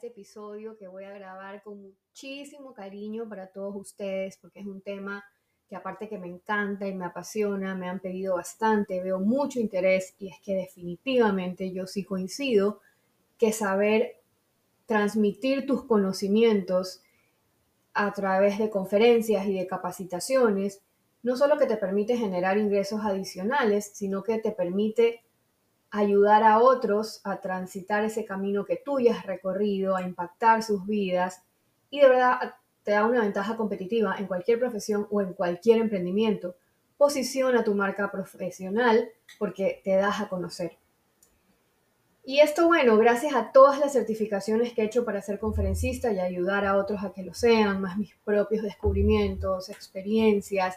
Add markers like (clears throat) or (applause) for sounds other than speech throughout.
Este episodio que voy a grabar con muchísimo cariño para todos ustedes porque es un tema que aparte que me encanta y me apasiona, me han pedido bastante, veo mucho interés y es que definitivamente yo sí coincido que saber transmitir tus conocimientos a través de conferencias y de capacitaciones, no solo que te permite generar ingresos adicionales, sino que te permite ayudar a otros a transitar ese camino que tú ya has recorrido, a impactar sus vidas y de verdad te da una ventaja competitiva en cualquier profesión o en cualquier emprendimiento. Posiciona tu marca profesional porque te das a conocer. Y esto, bueno, gracias a todas las certificaciones que he hecho para ser conferencista y ayudar a otros a que lo sean, más mis propios descubrimientos, experiencias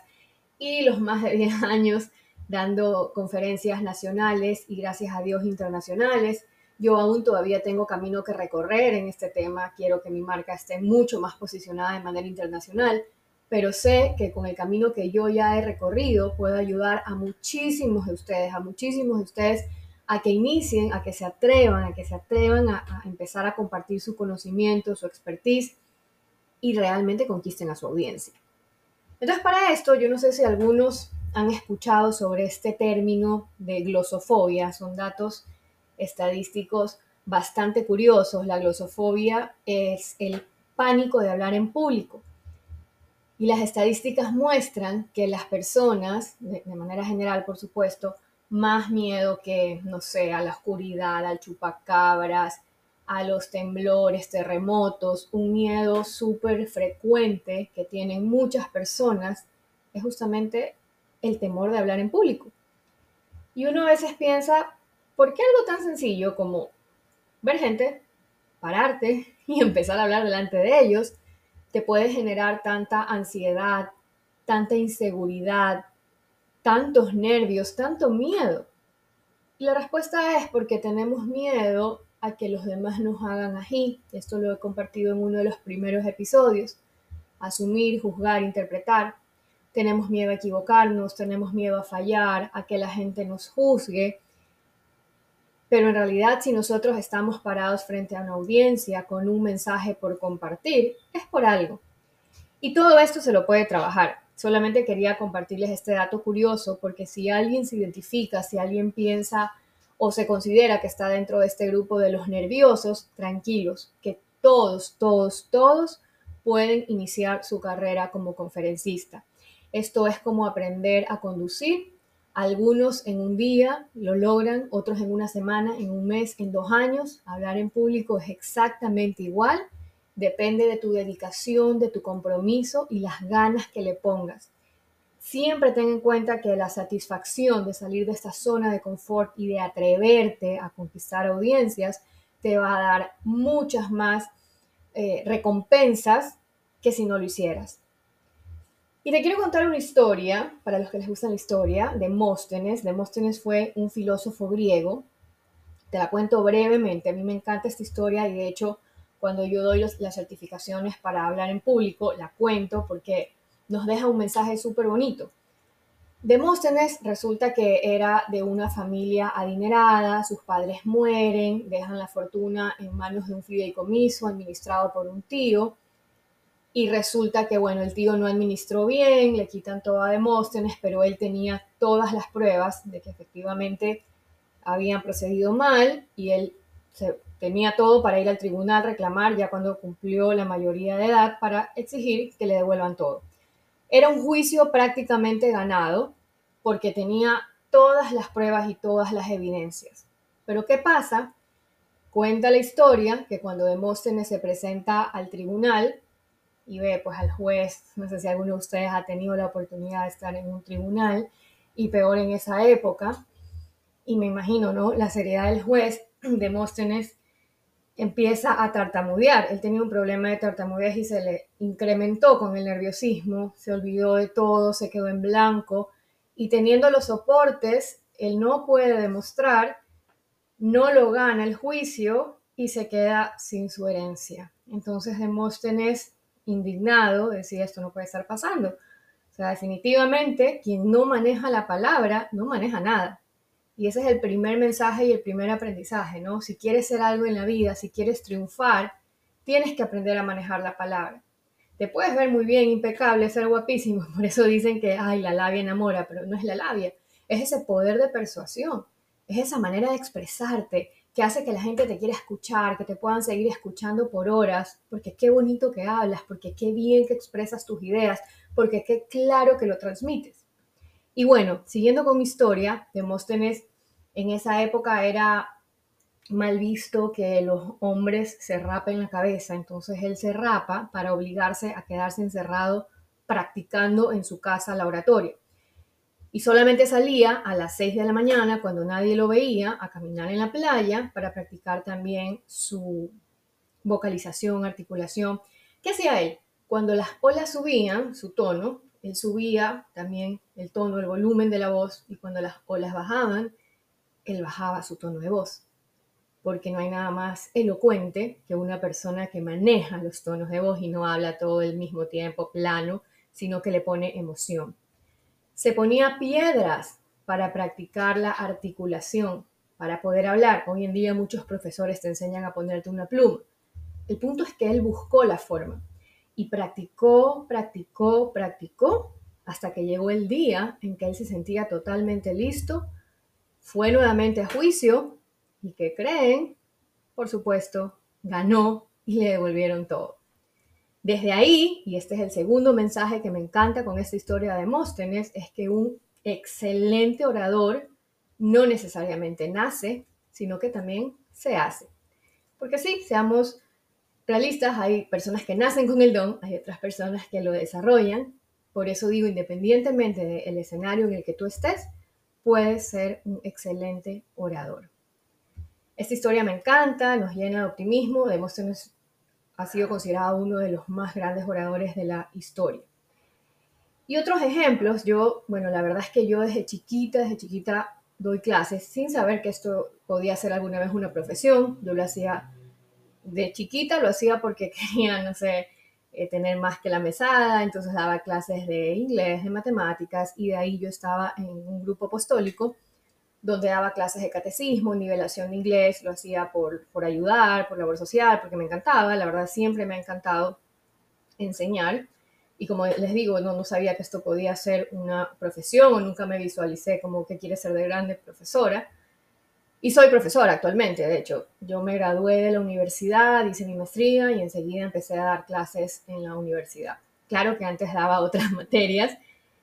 y los más de 10 (laughs) años dando conferencias nacionales y gracias a Dios internacionales. Yo aún todavía tengo camino que recorrer en este tema, quiero que mi marca esté mucho más posicionada de manera internacional, pero sé que con el camino que yo ya he recorrido puedo ayudar a muchísimos de ustedes, a muchísimos de ustedes a que inicien, a que se atrevan, a que se atrevan a, a empezar a compartir su conocimiento, su expertise y realmente conquisten a su audiencia. Entonces para esto, yo no sé si algunos han escuchado sobre este término de glosofobia, son datos estadísticos bastante curiosos. La glosofobia es el pánico de hablar en público. Y las estadísticas muestran que las personas, de, manera general por supuesto, más miedo que, no sé, a la oscuridad, al chupacabras, a los temblores, terremotos, un miedo súper frecuente que tienen muchas personas es justamente el temor de hablar en público. Y uno a veces piensa, ¿por qué algo tan sencillo como ver gente, pararte (laughs) y empezar a hablar delante de ellos te puede generar tanta ansiedad, tanta inseguridad, tantos nervios, tanto miedo? Y la respuesta es porque tenemos miedo a que los demás nos hagan ají. Esto lo he compartido en uno de los primeros episodios. Asumir, juzgar, interpretar. Tenemos miedo a equivocarnos, tenemos miedo a fallar, a que la gente nos juzgue. Pero en realidad si nosotros estamos parados frente a una audiencia con un mensaje por compartir, es por algo. Y todo esto se lo puede trabajar. Solamente quería compartirles este dato curioso porque si alguien se identifica, si alguien piensa o se considera que está dentro de este grupo de los nerviosos, tranquilos, que todos, todos, todos pueden iniciar su carrera como conferencista. Esto es como aprender a conducir. Algunos en un día lo logran, otros en una semana, en un mes, en dos años. Hablar en público es exactamente igual. Depende de tu dedicación, de tu compromiso y las ganas que le pongas. Siempre ten en cuenta que la satisfacción de salir de esta zona de confort y de atreverte a conquistar audiencias te va a dar muchas más eh, recompensas que si no lo hicieras. Y te quiero contar una historia, para los que les gusta la historia, de Demóstenes. Demóstenes fue un filósofo griego. Te la cuento brevemente. A mí me encanta esta historia y de hecho cuando yo doy las certificaciones para hablar en público, la cuento porque nos deja un mensaje súper bonito. Demóstenes resulta que era de una familia adinerada, sus padres mueren, dejan la fortuna en manos de un fideicomiso administrado por un tío, y resulta que, bueno, el tío no administró bien, le quitan todo a Demóstenes, pero él tenía todas las pruebas de que efectivamente habían procedido mal y él se, tenía todo para ir al tribunal, reclamar ya cuando cumplió la mayoría de edad para exigir que le devuelvan todo. Era un juicio prácticamente ganado porque tenía todas las pruebas y todas las evidencias. Pero ¿qué pasa? Cuenta la historia que cuando Demóstenes se presenta al tribunal y ve pues al juez, no sé si alguno de ustedes ha tenido la oportunidad de estar en un tribunal y peor en esa época, y me imagino, ¿no? La seriedad del juez, (clears throat) Demóstenes, empieza a tartamudear. Él tenía un problema de tartamudez y se le incrementó con el nerviosismo, se olvidó de todo, se quedó en blanco y teniendo los soportes, él no puede demostrar, no lo gana el juicio y se queda sin su herencia. Entonces Demóstenes, indignado, decía, esto no puede estar pasando. O sea, definitivamente, quien no maneja la palabra, no maneja nada. Y ese es el primer mensaje y el primer aprendizaje, ¿no? Si quieres ser algo en la vida, si quieres triunfar, tienes que aprender a manejar la palabra. Te puedes ver muy bien, impecable, ser guapísimo, (laughs) por eso dicen que, ay, la labia enamora, pero no es la labia, es ese poder de persuasión, es esa manera de expresarte que hace que la gente te quiera escuchar, que te puedan seguir escuchando por horas, porque qué bonito que hablas, porque qué bien que expresas tus ideas, porque qué claro que lo transmites. Y bueno, siguiendo con mi historia, Demóstenes en esa época era mal visto que los hombres se rapen la cabeza, entonces él se rapa para obligarse a quedarse encerrado practicando en su casa la oratoria. Y solamente salía a las 6 de la mañana, cuando nadie lo veía, a caminar en la playa para practicar también su vocalización, articulación. ¿Qué hacía él? Cuando las olas subían, su tono, él subía también el tono, el volumen de la voz y cuando las olas bajaban, él bajaba su tono de voz. Porque no hay nada más elocuente que una persona que maneja los tonos de voz y no habla todo el mismo tiempo plano, sino que le pone emoción. Se ponía piedras para practicar la articulación, para poder hablar. Hoy en día muchos profesores te enseñan a ponerte una pluma. El punto es que él buscó la forma y practicó, practicó, practicó hasta que llegó el día en que él se sentía totalmente listo, fue nuevamente a juicio y que creen, por supuesto, ganó y le devolvieron todo. Desde ahí, y este es el segundo mensaje que me encanta con esta historia de Demóstenes, es que un excelente orador no necesariamente nace, sino que también se hace. Porque sí, seamos realistas, hay personas que nacen con el don, hay otras personas que lo desarrollan. Por eso digo, independientemente del escenario en el que tú estés, puedes ser un excelente orador. Esta historia me encanta, nos llena de optimismo. Demóstenes ha sido considerado uno de los más grandes oradores de la historia. Y otros ejemplos, yo, bueno, la verdad es que yo desde chiquita, desde chiquita doy clases sin saber que esto podía ser alguna vez una profesión. Yo lo hacía de chiquita lo hacía porque (laughs) quería, no sé, eh, tener más que la mesada, entonces daba clases de inglés, de matemáticas, y de ahí yo estaba en un grupo apostólico donde daba clases de catecismo, nivelación de inglés, lo hacía por, por ayudar, por labor social, porque me encantaba, la verdad siempre me ha encantado enseñar. Y como les digo, no, no sabía que esto podía ser una profesión o nunca me visualicé como que quiere ser de grande profesora. Y soy profesora actualmente, de hecho. Yo me gradué de la universidad, hice mi maestría y enseguida empecé a dar clases en la universidad. Claro que antes daba otras (laughs) materias,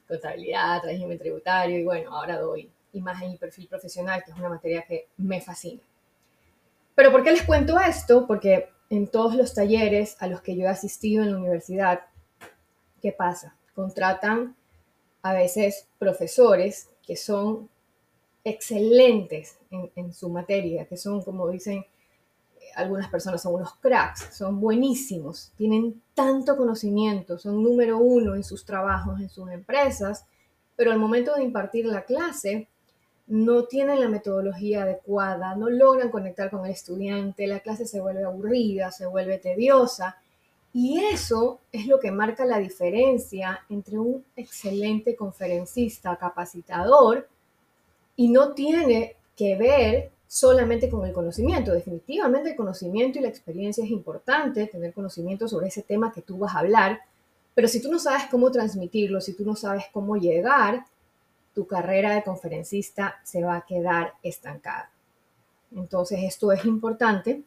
contabilidad, régimen tributario y bueno, ahora doy imagen y perfil profesional, que es una materia que me fascina. Pero ¿por qué les cuento esto? Porque en todos los talleres a los que yo he asistido en la universidad, ¿qué pasa? Contratan a veces profesores que son excelentes en, su materia, que son, como dicen algunas personas, son unos cracks, son buenísimos, tienen tanto conocimiento, son número uno en sus trabajos, en sus empresas, pero al momento de impartir la clase no tienen la metodología adecuada, no logran conectar con el estudiante, la clase se vuelve aburrida, se vuelve tediosa. Y eso es lo que marca la diferencia entre un excelente conferencista capacitador y no tiene que ver solamente con el conocimiento. Definitivamente el conocimiento y la experiencia es importante, tener conocimiento sobre ese tema que tú vas a hablar, pero si tú no sabes cómo transmitirlo, si tú no sabes cómo llegar, tu carrera de conferencista se va a quedar estancada. Entonces esto es importante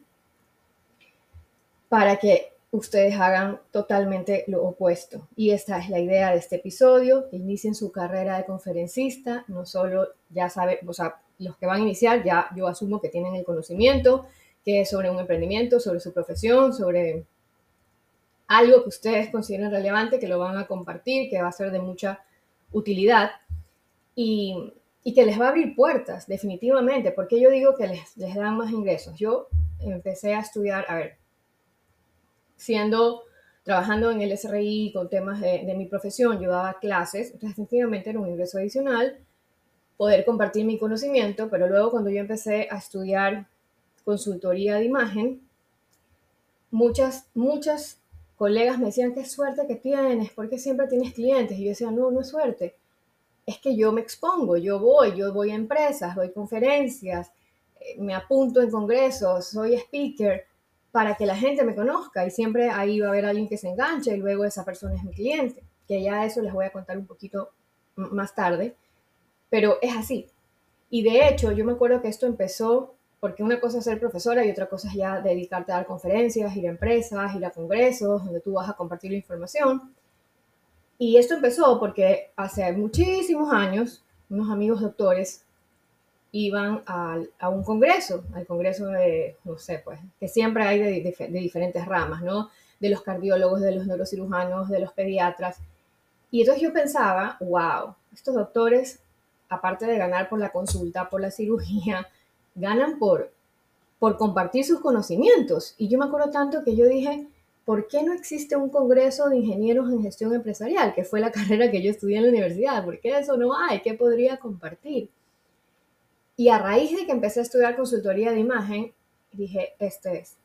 para que ustedes hagan totalmente lo opuesto. Y esta es la idea de este episodio, que inicien su carrera de conferencista, no solo ya saben, o sea, los que van a iniciar ya yo asumo que tienen el conocimiento, que es sobre un emprendimiento, sobre su profesión, sobre algo que ustedes consideren relevante, que lo van a compartir, que va a ser de mucha utilidad. Y que les va a abrir puertas, definitivamente, porque yo digo que les, les dan más ingresos. Yo empecé a estudiar, a ver, siendo, trabajando en el SRI con temas de, de mi profesión, yo daba clases, entonces definitivamente era un ingreso adicional poder compartir mi conocimiento, pero luego cuando yo empecé a estudiar consultoría de imagen, muchas, muchas colegas me decían, qué suerte que tienes, porque siempre tienes clientes. Y yo decía, no, no es suerte. Es que yo me expongo, yo voy, yo voy a empresas, doy conferencias, eh, me apunto en congresos, soy speaker para que la gente me conozca y siempre ahí va a haber alguien que se enganche y luego esa persona es mi cliente, que ya eso les voy a contar un poquito más tarde, pero es así. Y de hecho, yo me acuerdo que esto empezó porque una cosa es ser profesora y otra cosa es ya dedicarte a dar conferencias, ir a empresas, ir a congresos, donde tú vas a compartir la información. Y esto empezó porque hace muchísimos años unos amigos doctores iban a, a un congreso, al congreso de, no sé, pues, que siempre hay de, diferentes ramas, ¿no? De los cardiólogos, de los neurocirujanos, de los pediatras. Y entonces yo pensaba, wow, estos doctores, aparte de ganar por la consulta, por la cirugía, ganan por, por compartir sus conocimientos. Y yo me acuerdo tanto que yo dije, ¿por qué no existe un congreso de ingenieros en gestión empresarial, que fue la carrera que yo estudié en la universidad? ¿Por qué eso no hay? ¿Qué podría compartir? Y a raíz de que empecé a estudiar consultoría de imagen, dije, este es.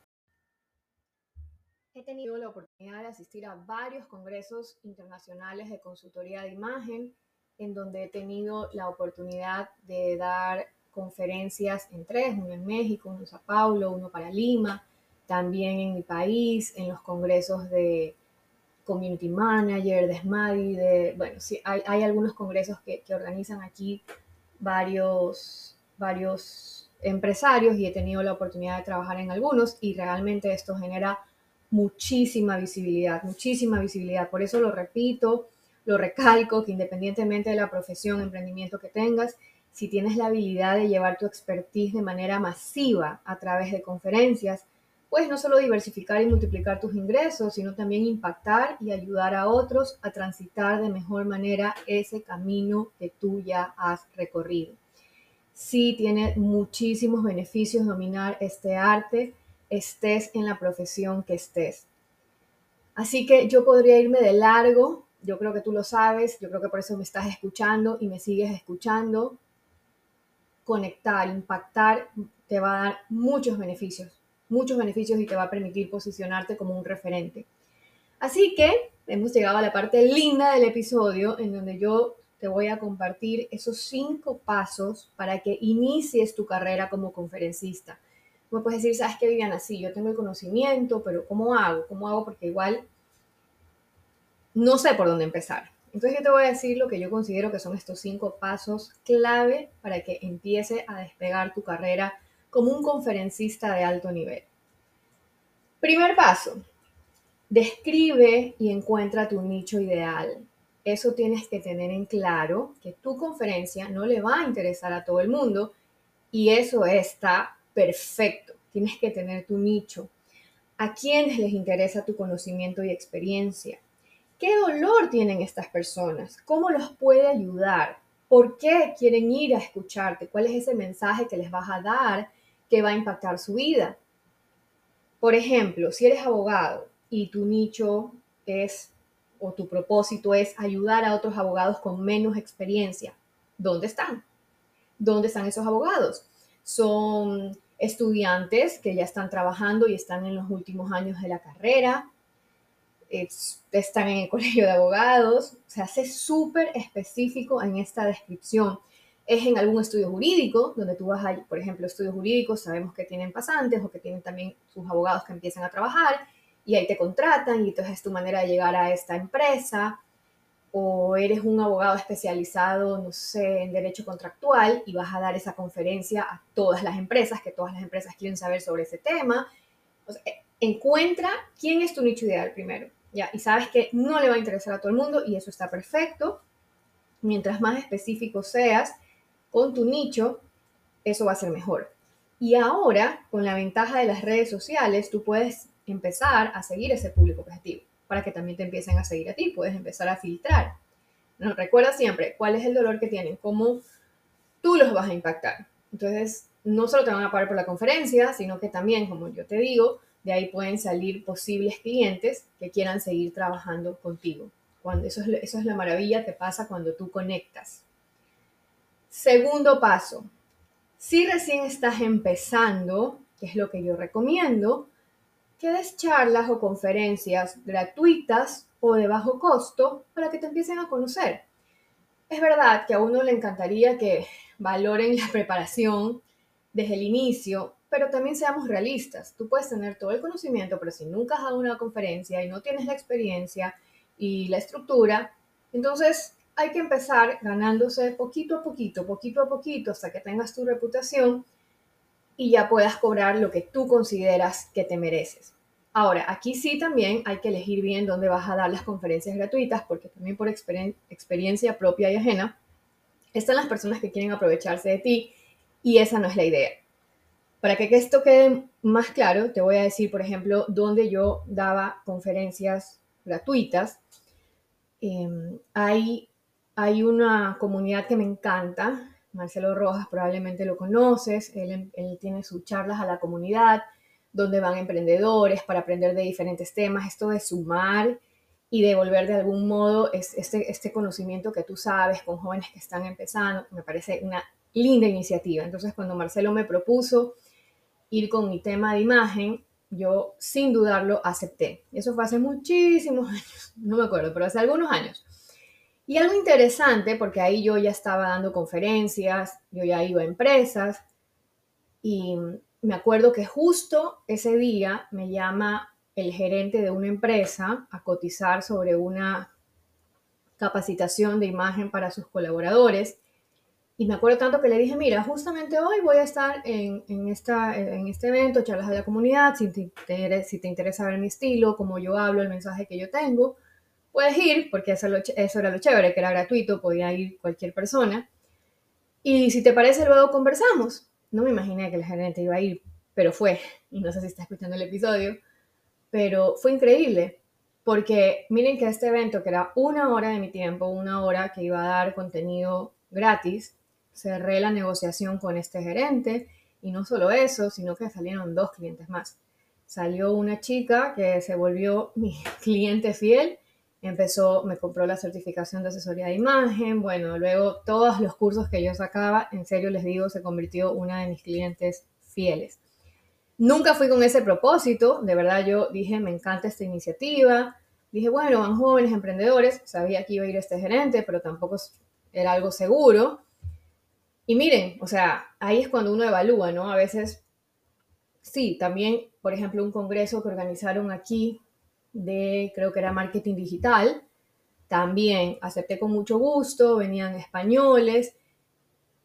He tenido la oportunidad de asistir a varios congresos internacionales de consultoría de imagen, en donde he tenido la oportunidad de dar conferencias en tres, uno en México, uno en Sao Paulo, uno para Lima, también en mi país, en los congresos de Community Manager, de SMADI, de, bueno, sí, hay, hay algunos congresos que, que, organizan aquí varios, varios empresarios y he tenido la oportunidad de trabajar en algunos y realmente esto genera muchísima visibilidad, muchísima visibilidad. Por eso lo repito, lo recalco, que independientemente de la profesión, emprendimiento que tengas, si tienes la habilidad de llevar tu expertise de manera masiva a través de conferencias, puedes no solo diversificar y multiplicar tus ingresos, sino también impactar y ayudar a otros a transitar de mejor manera ese camino que tú ya has recorrido. Sí tiene muchísimos beneficios dominar este arte, estés en la profesión que estés. Así que yo podría irme de largo, yo creo que tú lo sabes, yo creo que por eso me estás escuchando y me sigues escuchando, conectar, impactar, te va a dar muchos beneficios, muchos beneficios y te va a permitir posicionarte como un referente. Así que hemos llegado a la parte linda del episodio en donde yo te voy a compartir esos cinco pasos para que inicies tu carrera como conferencista. Me puedes decir, ¿sabes qué, Viviana? Sí, yo tengo el conocimiento, pero ¿cómo hago? ¿Cómo hago? Porque igual no sé por dónde empezar. Entonces yo te voy a decir lo que yo considero que son estos cinco pasos clave para que empiece a despegar tu carrera como un conferencista de alto nivel. Primer paso, describe y encuentra tu nicho ideal. Eso tienes que tener en claro que tu conferencia no le va a interesar a todo el mundo y eso está perfecto. Tienes que tener tu nicho. ¿A quiénes les interesa tu conocimiento y experiencia? ¿Qué dolor tienen estas personas? ¿Cómo los puede ayudar? ¿Por qué quieren ir a escucharte? ¿Cuál es ese mensaje que les vas a dar que va a impactar su vida? Por ejemplo, si eres abogado y tu nicho es o tu propósito es ayudar a otros abogados con menos experiencia, ¿dónde están? ¿Dónde están esos abogados? Son estudiantes que ya están trabajando y están en los últimos años de la carrera, están en el (laughs) colegio de abogados, se hace súper específico en esta descripción. Es en algún estudio jurídico, donde tú vas a, por ejemplo, estudios jurídicos, sabemos que tienen pasantes o que tienen también sus abogados que empiezan a trabajar y ahí te contratan y entonces es tu manera de llegar a esta empresa o eres un abogado especializado, no sé, en derecho contractual y vas a dar esa conferencia a todas las empresas, que todas las empresas quieren saber sobre ese tema. encuentra quién es tu nicho ideal primero. ¿ya? Y sabes que no le va a interesar a todo el mundo y eso está perfecto. Mientras más específico seas con tu nicho, eso va a ser mejor. Y ahora, con la ventaja de las redes sociales, tú puedes empezar a seguir ese público objetivo para que también te empiecen a seguir a ti. Puedes empezar a filtrar. No, recuerda siempre cuál es el dolor que tienen, cómo, tú los vas a impactar. Entonces, no solo te van a pagar por la conferencia, sino que también, como yo te digo, de ahí pueden salir posibles clientes que quieran seguir trabajando contigo. Cuando eso, es, eso es la maravilla que pasa cuando tú conectas. Segundo paso, si recién estás empezando, que es lo que yo recomiendo, que des charlas o conferencias gratuitas o de bajo costo para que te empiecen a conocer. Es verdad que a uno le encantaría que valoren la preparación desde el inicio, pero también seamos realistas. Tú puedes tener todo el conocimiento, pero si nunca has dado una conferencia y no tienes la experiencia y la estructura, entonces hay que empezar ganándose poquito a poquito, poquito a poquito, hasta que tengas tu reputación y ya puedas cobrar lo que tú consideras que te mereces. Ahora, aquí sí también hay que elegir bien dónde vas a dar las conferencias gratuitas, porque también por experiencia propia y ajena, están las personas que quieren aprovecharse de ti y esa no es la idea. Para que esto quede más claro, te voy a decir, por ejemplo, dónde yo daba conferencias gratuitas. Em, hay, hay una comunidad que me encanta, Marcelo Rojas probablemente lo conoces, él, él tiene sus charlas a la comunidad, donde van emprendedores para aprender de diferentes temas, esto de sumar y devolver de algún modo este, este conocimiento que tú sabes con jóvenes que están empezando, me parece una linda iniciativa. Entonces, cuando Marcelo me propuso ir con mi tema de imagen, yo sin dudarlo acepté. Eso fue hace muchísimos (laughs) años, no me acuerdo, pero hace algunos años. Y algo interesante, porque ahí yo ya estaba dando conferencias, yo ya iba a empresas, y me acuerdo que justo ese día me llama el gerente de una empresa a cotizar sobre una capacitación de imagen para sus colaboradores. Y me acuerdo tanto que le dije, mira, justamente hoy voy a estar en, esta, en este evento, charlas de la comunidad, si te, interesa, si te interesa ver mi estilo, cómo yo hablo, el mensaje que yo tengo, puedes ir, porque eso, eso era lo chévere, que era gratuito, podía ir cualquier persona. Y si te parece, luego conversamos no me imaginé que el gerente iba a ir, pero fue, y no sé si está escuchando el episodio, pero fue increíble, porque miren que este evento, que era una hora de mi tiempo, una hora que iba a dar contenido gratis, cerré la negociación con este gerente, y no solo eso, sino que salieron dos clientes más. Salió una chica que se volvió mi (laughs) cliente fiel empezó, me compró la certificación de asesoría de imagen, bueno, luego todos los cursos que yo sacaba, en serio les digo, se convirtió una de mis clientes fieles. Nunca fui con ese propósito, de verdad yo dije, me encanta esta iniciativa, dije, bueno, van jóvenes emprendedores, sabía que iba a ir este gerente, pero tampoco era algo seguro. Y miren, o sea, ahí es cuando uno evalúa, ¿no? A veces, sí, también, por ejemplo, un congreso que organizaron aquí de, creo que era marketing digital. También acepté con mucho gusto, venían españoles.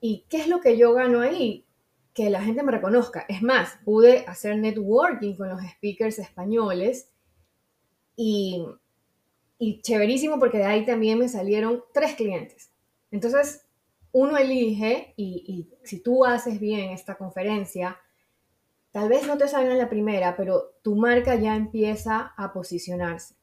¿Y qué es lo que yo gano ahí? Que la gente me reconozca. Es más, pude hacer networking con los speakers españoles y, y chéverísimo porque de ahí también me salieron tres clientes. Entonces, uno elige y, y si tú haces bien esta conferencia, Tal vez no te salga en la primera, pero tu marca ya empieza a posicionarse.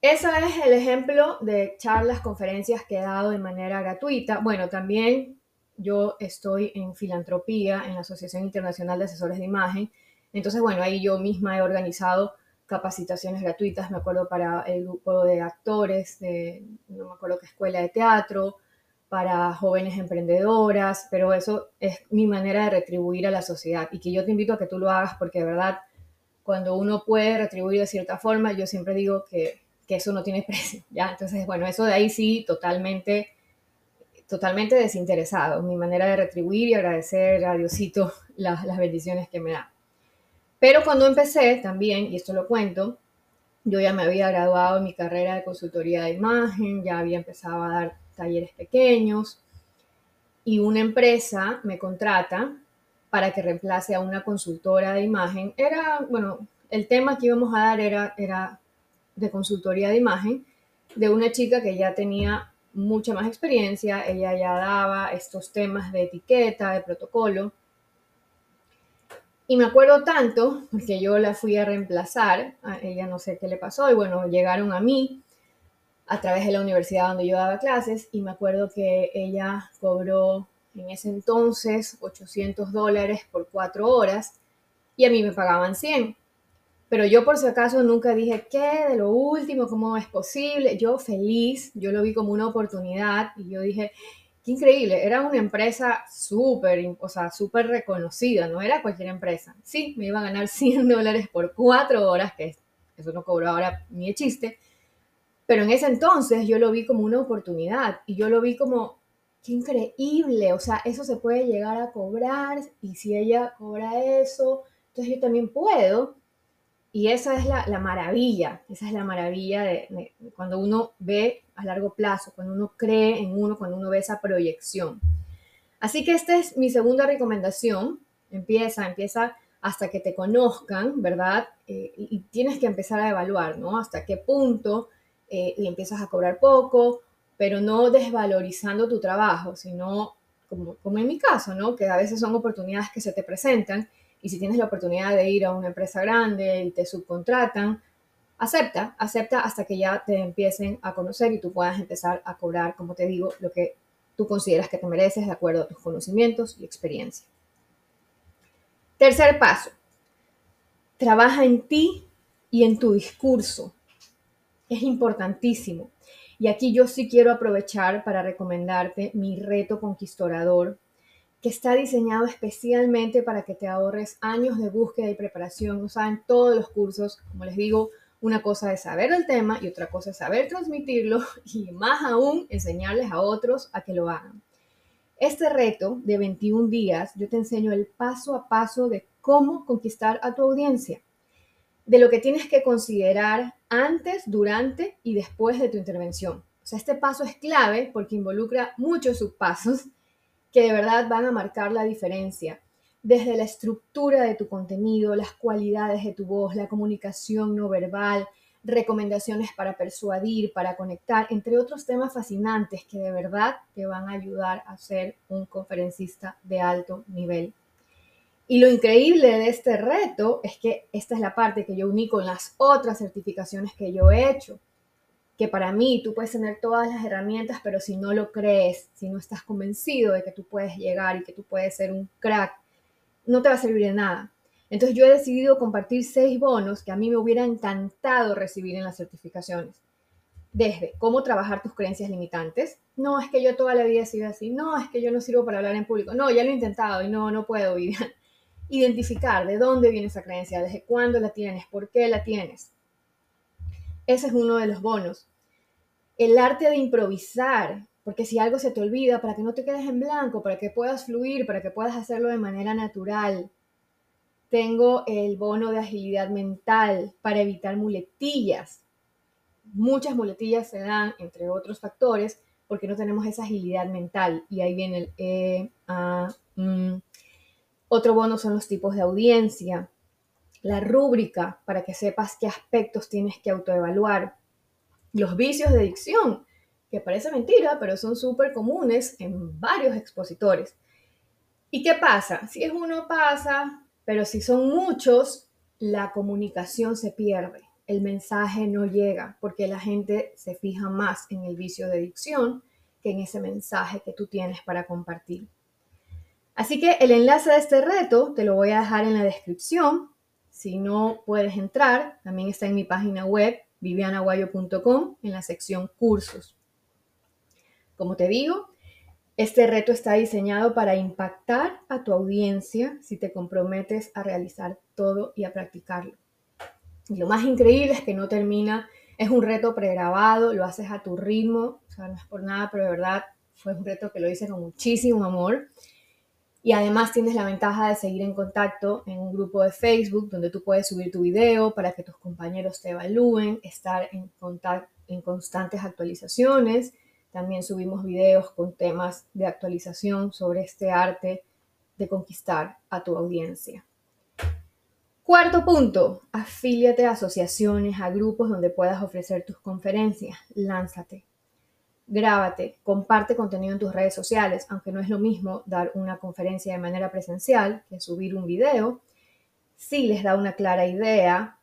Ese es el ejemplo de charlas, conferencias que he dado de manera gratuita. Bueno, también yo estoy en filantropía en la Asociación Internacional de Asesores de Imagen. Entonces, bueno, ahí yo misma he organizado capacitaciones gratuitas, me acuerdo para el grupo de actores, de no me acuerdo qué escuela de teatro, para jóvenes emprendedoras, pero eso es mi manera de retribuir a la sociedad y que yo te invito a que tú lo hagas porque de verdad, cuando uno puede retribuir de cierta forma, yo siempre digo que, que eso no tiene (laughs) precio, ¿ya? Entonces, bueno, eso de ahí sí, totalmente, totalmente desinteresado, mi manera de retribuir y agradecer a Diosito (laughs) las, las bendiciones que me da. Pero cuando empecé también, y esto lo cuento, yo ya me había graduado en mi carrera de consultoría de imagen, ya había empezado a dar talleres pequeños y una empresa me contrata para que reemplace a una consultora de imagen. Era, bueno, el tema que íbamos a dar era, era de consultoría de imagen de una chica que ya tenía mucha más experiencia, ella ya daba estos temas de etiqueta, de protocolo. Y me acuerdo tanto, porque yo la fui a reemplazar, a ella no sé qué le pasó, y bueno, llegaron a mí a través de la universidad donde yo daba clases y me acuerdo que ella cobró en ese entonces 800 dólares por cuatro horas y a mí me pagaban 100. Pero yo por si acaso nunca dije, ¿qué? De lo último, ¿cómo es posible? Yo feliz, yo lo vi como una oportunidad y yo dije, qué increíble, era una empresa súper, o sea, súper reconocida, no era cualquier empresa. Sí, me iba a ganar 100 dólares por cuatro horas, que eso no cobró ahora ni de chiste, pero en ese entonces yo lo vi como una oportunidad y yo lo vi como, qué increíble, o sea, eso se puede llegar a cobrar y si ella cobra eso, entonces yo también puedo. Y esa es la, maravilla, esa es la maravilla de, cuando uno ve a largo plazo, cuando uno cree en uno, cuando uno ve esa proyección. Así que esta es mi segunda recomendación. Empieza, empieza hasta que te conozcan, ¿verdad? Eh, y, tienes que empezar a evaluar, ¿no? Hasta qué punto eh, y empiezas a cobrar poco, pero no desvalorizando tu trabajo, sino como, como en mi caso, ¿no? Que a veces son oportunidades que se te presentan y si tienes la oportunidad de ir a una empresa grande y te subcontratan, acepta, acepta hasta que ya te empiecen a conocer y tú puedas empezar a cobrar, como te digo, lo que tú consideras que te mereces de acuerdo a tus conocimientos y experiencia. Tercer paso, trabaja en ti y en tu discurso es importantísimo. Y aquí yo sí quiero aprovechar para recomendarte mi reto conquistador, que está diseñado especialmente para que te ahorres años de búsqueda y preparación. O sea, en todos los cursos, como les digo, una cosa es saber el tema y otra cosa es saber transmitirlo (laughs) y más aún enseñarles a otros a que lo hagan. Este reto de 21 días, yo te enseño el paso a paso de cómo conquistar a tu audiencia de lo que tienes que considerar antes, durante y después de tu intervención. O sea, este paso es clave porque involucra muchos subpasos que de verdad van a marcar la diferencia. Desde la estructura de tu contenido, las cualidades de tu voz, la comunicación no verbal, recomendaciones para persuadir, para conectar, entre otros temas fascinantes que de verdad te van a ayudar a ser un conferencista de alto nivel. Y lo increíble de este reto es que esta es la parte que yo uní con las otras certificaciones que yo he hecho. Que para mí tú puedes tener todas las herramientas, pero si no lo crees, si no estás convencido de que tú puedes llegar y que tú puedes ser un crack, no te va a servir de nada. Entonces yo he decidido compartir seis bonos que a mí me hubiera encantado recibir en las certificaciones. Desde cómo trabajar tus creencias limitantes. No, es que yo toda la vida he sido así. No, es que yo no sirvo para hablar en público. No, ya lo he intentado y no, no puedo, Vivian identificar de dónde viene esa creencia, desde cuándo la tienes, por qué la tienes. Ese es uno de los bonos. El arte de improvisar, porque si algo se te olvida, para que no te quedes en blanco, para que puedas fluir, para que puedas hacerlo de manera natural. Tengo el bono de agilidad mental para evitar muletillas. Muchas muletillas se dan, entre otros factores, porque no tenemos esa agilidad mental. Y ahí viene el E, A, M, otro bono son los tipos de audiencia, la rúbrica para que sepas qué aspectos tienes que autoevaluar, los vicios de dicción, que parece mentira, pero son súper comunes en varios expositores. ¿Y qué pasa? Si es uno pasa, pero si son muchos, la comunicación se pierde, el mensaje no llega, porque la gente se fija más en el vicio de dicción que en ese mensaje que tú tienes para compartir. Así que el enlace de este reto te lo voy a dejar en la descripción. Si no puedes entrar, también está en mi página web vivianaguayo.com en la sección cursos. Como te digo, este reto está diseñado para impactar a tu audiencia si te comprometes a realizar todo y a practicarlo. Y lo más increíble es que no termina, es un reto pregrabado, lo haces a tu ritmo, o sea, no es por nada, pero de verdad fue un reto que lo hice con muchísimo amor. Y además tienes la ventaja de seguir en contacto en un grupo de Facebook donde tú puedes subir tu video para que tus compañeros te evalúen, estar en, en constantes actualizaciones. También subimos videos con temas de actualización sobre este arte de conquistar a tu audiencia. Cuarto punto, afíliate a asociaciones, a grupos donde puedas ofrecer tus conferencias. Lánzate grábate, comparte contenido en tus redes sociales, aunque no es lo mismo dar una conferencia de manera presencial que subir un video, sí les da una clara idea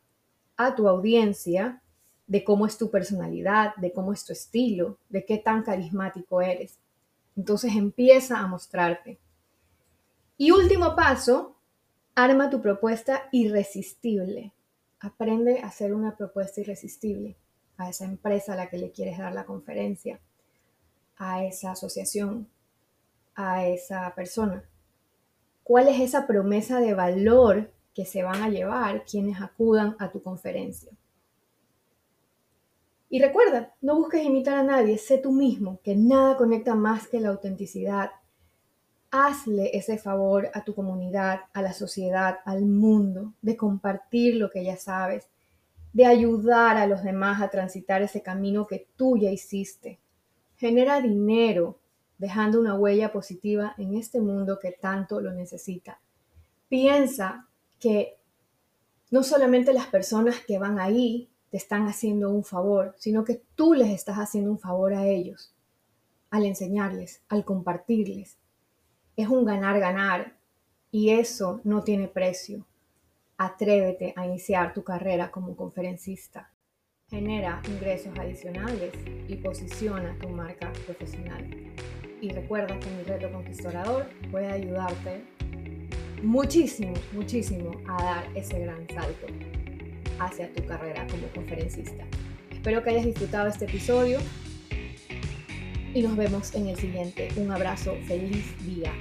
a tu audiencia de cómo es tu personalidad, de cómo es tu estilo, de qué tan carismático eres. Entonces empieza a mostrarte. Y último paso, arma tu propuesta irresistible. Aprende a hacer una propuesta irresistible a esa empresa a la que le quieres dar la conferencia, a esa asociación, a esa persona. ¿Cuál es esa promesa de valor que se van a llevar quienes acudan a tu conferencia? Y recuerda, no busques imitar a nadie, sé tú mismo, que nada conecta más que la autenticidad. Hazle ese favor a tu comunidad, a la sociedad, al mundo, de compartir lo que ya sabes, de ayudar a los demás a transitar ese camino que tú ya hiciste. Genera dinero, dejando una huella positiva en este mundo que tanto lo necesita. Piensa que no solamente las personas que van ahí te están haciendo un favor, sino que tú les estás haciendo un favor a ellos al enseñarles, al compartirles. Es un ganar-ganar y eso no tiene precio. Atrévete a iniciar tu carrera como conferencista. Genera ingresos adicionales y posiciona tu marca profesional. Y recuerda que mi reto conquistador puede ayudarte muchísimo, muchísimo a dar ese gran salto hacia tu carrera como conferencista. Espero que hayas disfrutado este episodio y nos vemos en el siguiente. Un abrazo, feliz día.